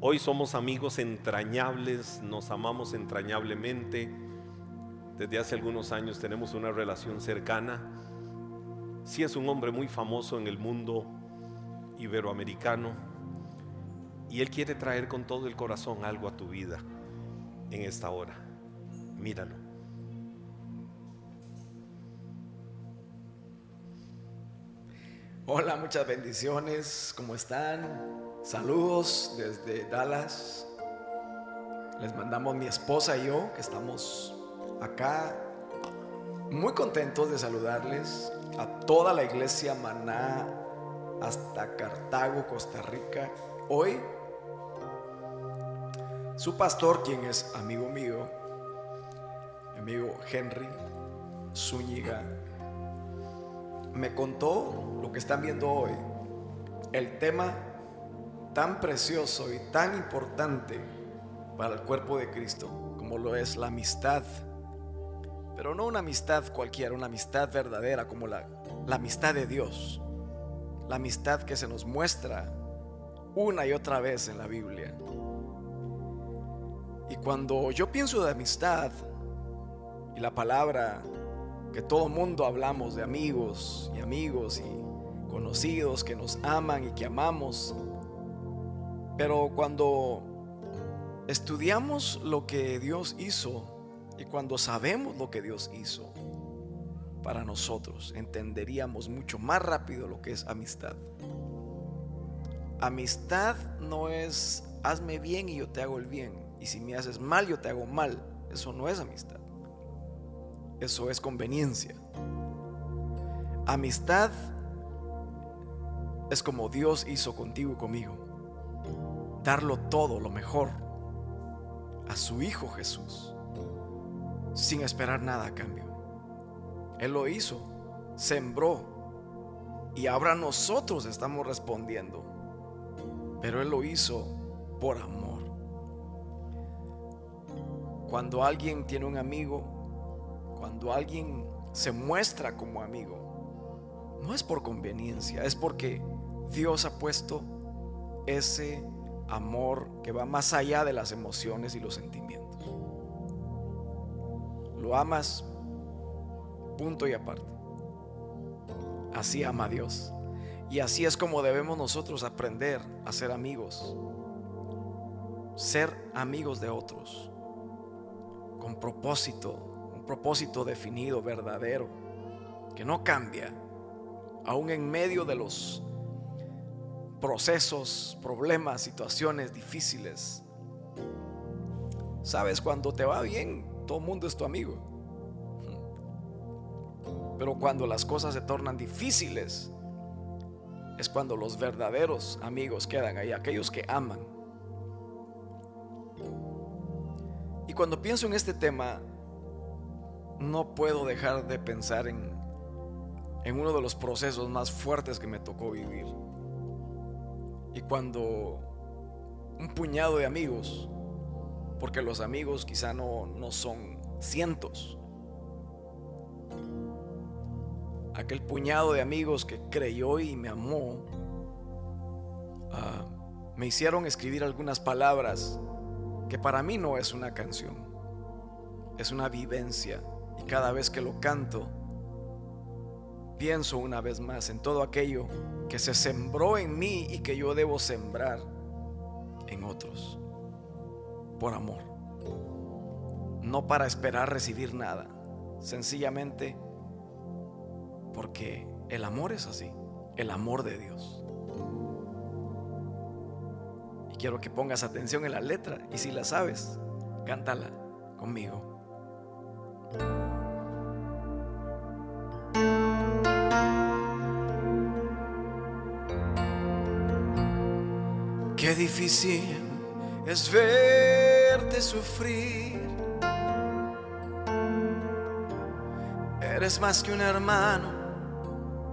Hoy somos amigos entrañables, nos amamos entrañablemente. Desde hace algunos años tenemos una relación cercana. Sí es un hombre muy famoso en el mundo iberoamericano y Él quiere traer con todo el corazón algo a tu vida en esta hora. Míralo. Hola, muchas bendiciones. ¿Cómo están? Saludos desde Dallas. Les mandamos mi esposa y yo, que estamos acá muy contentos de saludarles a toda la iglesia Maná hasta Cartago, Costa Rica. Hoy, su pastor, quien es amigo mío, mi amigo Henry Zúñiga, me contó lo que están viendo hoy, el tema tan precioso y tan importante para el cuerpo de Cristo como lo es la amistad. Pero no una amistad cualquiera, una amistad verdadera como la, la amistad de Dios. La amistad que se nos muestra una y otra vez en la Biblia. Y cuando yo pienso de amistad y la palabra que todo mundo hablamos de amigos y amigos y conocidos que nos aman y que amamos, pero cuando estudiamos lo que Dios hizo y cuando sabemos lo que Dios hizo para nosotros, entenderíamos mucho más rápido lo que es amistad. Amistad no es hazme bien y yo te hago el bien. Y si me haces mal, yo te hago mal. Eso no es amistad. Eso es conveniencia. Amistad es como Dios hizo contigo y conmigo. Darlo todo, lo mejor, a su Hijo Jesús, sin esperar nada a cambio. Él lo hizo, sembró, y ahora nosotros estamos respondiendo. Pero Él lo hizo por amor. Cuando alguien tiene un amigo, cuando alguien se muestra como amigo, no es por conveniencia, es porque Dios ha puesto ese amor que va más allá de las emociones y los sentimientos. Lo amas, punto y aparte. Así ama Dios. Y así es como debemos nosotros aprender a ser amigos. Ser amigos de otros. Con propósito, un propósito definido, verdadero, que no cambia, aún en medio de los procesos, problemas, situaciones difíciles. Sabes, cuando te va bien, todo el mundo es tu amigo. Pero cuando las cosas se tornan difíciles, es cuando los verdaderos amigos quedan ahí, aquellos que aman. Y cuando pienso en este tema, no puedo dejar de pensar en, en uno de los procesos más fuertes que me tocó vivir. Y cuando un puñado de amigos, porque los amigos quizá no, no son cientos, aquel puñado de amigos que creyó y me amó, ah, me hicieron escribir algunas palabras que para mí no es una canción, es una vivencia. Y cada vez que lo canto, pienso una vez más en todo aquello que se sembró en mí y que yo debo sembrar en otros, por amor, no para esperar recibir nada, sencillamente porque el amor es así, el amor de Dios. Y quiero que pongas atención en la letra y si la sabes, cántala conmigo. Qué difícil es verte sufrir. Eres más que un hermano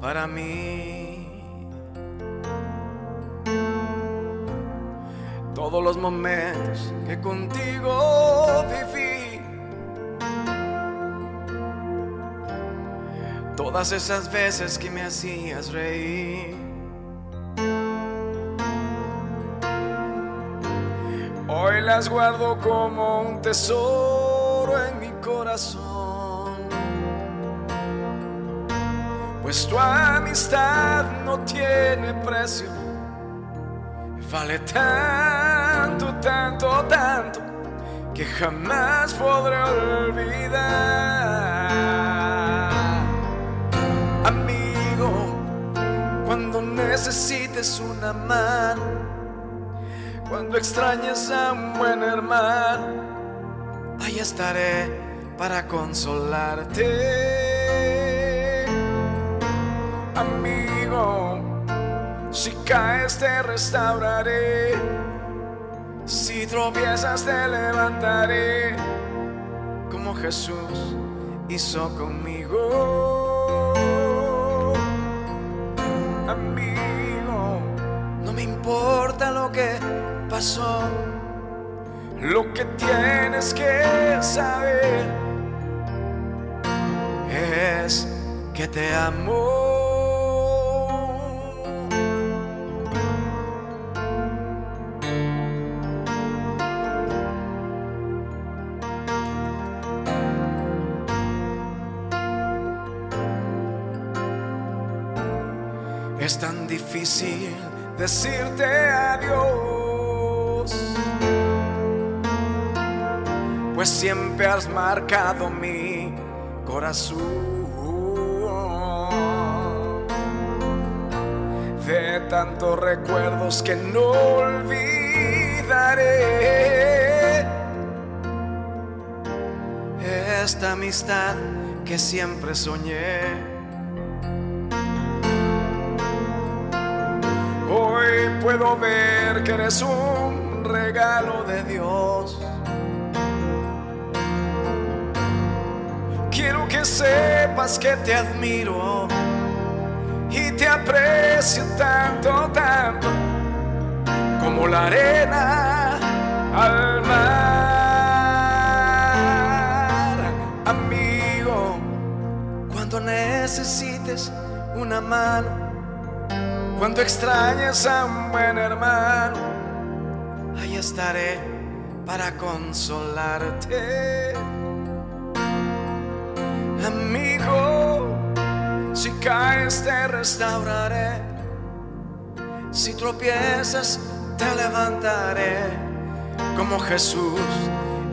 para mí. Todos los momentos que contigo viví. Todas esas veces que me hacías reír. Hoy las guardo como un tesoro en mi corazón. Pues tu amistad no tiene precio. Vale tanto, tanto, tanto que jamás podré olvidar. Amigo, cuando necesites una mano Cuando extrañes a un buen hermano, ahí estaré para consolarte. Amigo, si caes te restauraré. Si tropiezas te levantaré. Como Jesús hizo conmigo. Amigo, no me importa lo que pasó. Lo que tienes que saber es que te amo. Decirte adiós, pues siempre has marcado mi corazón. De tantos recuerdos que no olvidaré. Esta amistad que siempre soñé. Hoy puedo ver que eres un regalo de Dios. Quiero que sepas que te admiro y te aprecio tanto, tanto como la arena al mar. Amigo, cuando necesites una mano cuando extrañes a un buen hermano, ahí estaré para consolarte. Amigo, si caes te restauraré. Si tropiezas te levantaré, como Jesús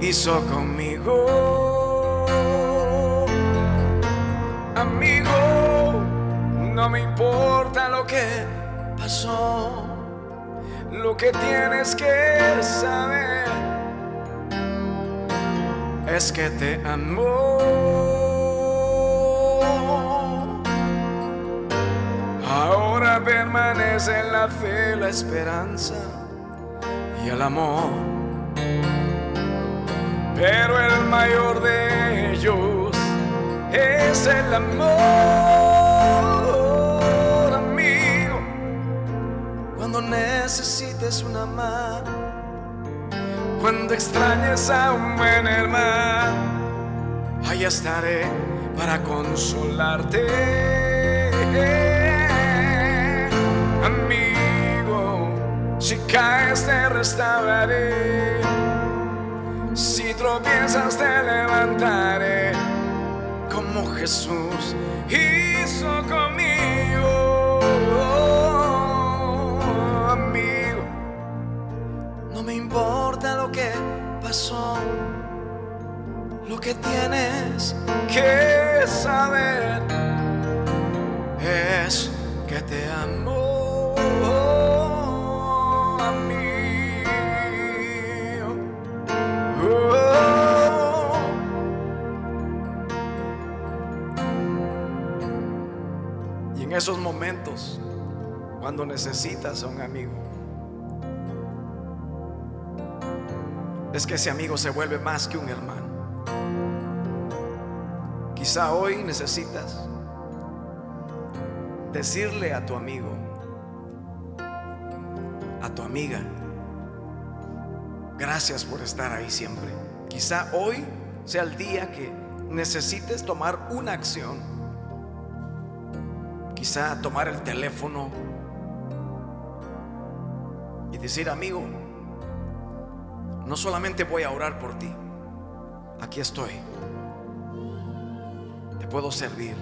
hizo conmigo. Amigo, no me importa lo que pasó. Lo que tienes que saber es que te amo. Ahora permanece en la fe, la esperanza y el amor. Pero el mayor de ellos es el amor, Cuando necesites una mano, cuando extrañes a un buen hermano, ahí estaré para consolarte. Amigo, si caes te restauraré. Si tropiezas te levantaré como Jesús hizo conmigo. Que pasó, lo que tienes que saber es que te amo. Y en esos momentos, cuando necesitas a un amigo, es que ese amigo se vuelve más que un hermano. Quizá hoy necesitas decirle a tu amigo, a tu amiga, gracias por estar ahí siempre. Quizá hoy sea el día que necesites tomar una acción. Quizá tomar el teléfono y decir, amigo, no solamente voy a orar por ti, aquí estoy. Te puedo servir,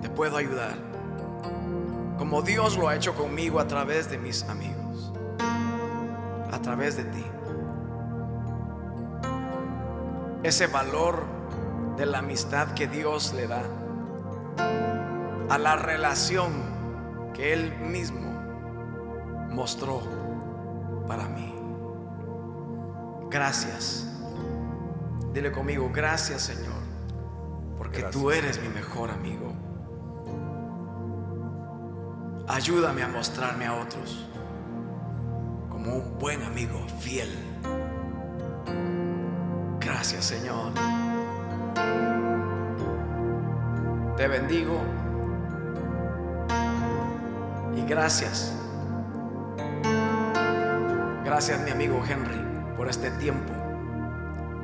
te puedo ayudar, como Dios lo ha hecho conmigo a través de mis amigos, a través de ti. Ese valor de la amistad que Dios le da a la relación que Él mismo mostró para mí. Gracias. Dile conmigo, gracias Señor, porque tú eres mi mejor amigo. Ayúdame a mostrarme a otros como un buen amigo fiel. Gracias Señor. Te bendigo y gracias. Gracias mi amigo Henry por este tiempo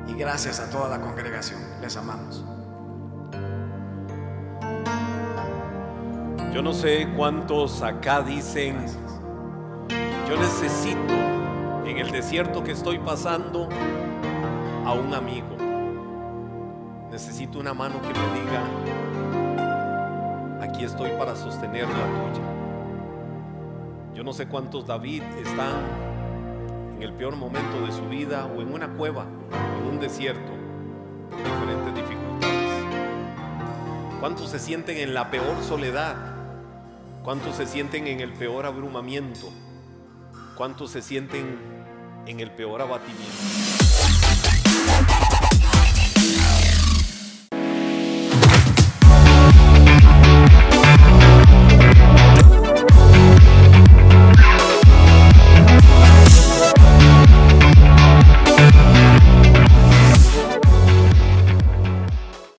y gracias a toda la congregación. Les amamos. Yo no sé cuántos acá dicen, yo necesito en el desierto que estoy pasando a un amigo. Necesito una mano que me diga, aquí estoy para sostener la tuya. Yo no sé cuántos David están en el peor momento de su vida o en una cueva, en un desierto, diferentes dificultades. ¿Cuántos se sienten en la peor soledad? ¿Cuántos se sienten en el peor abrumamiento? ¿Cuántos se sienten en el peor abatimiento?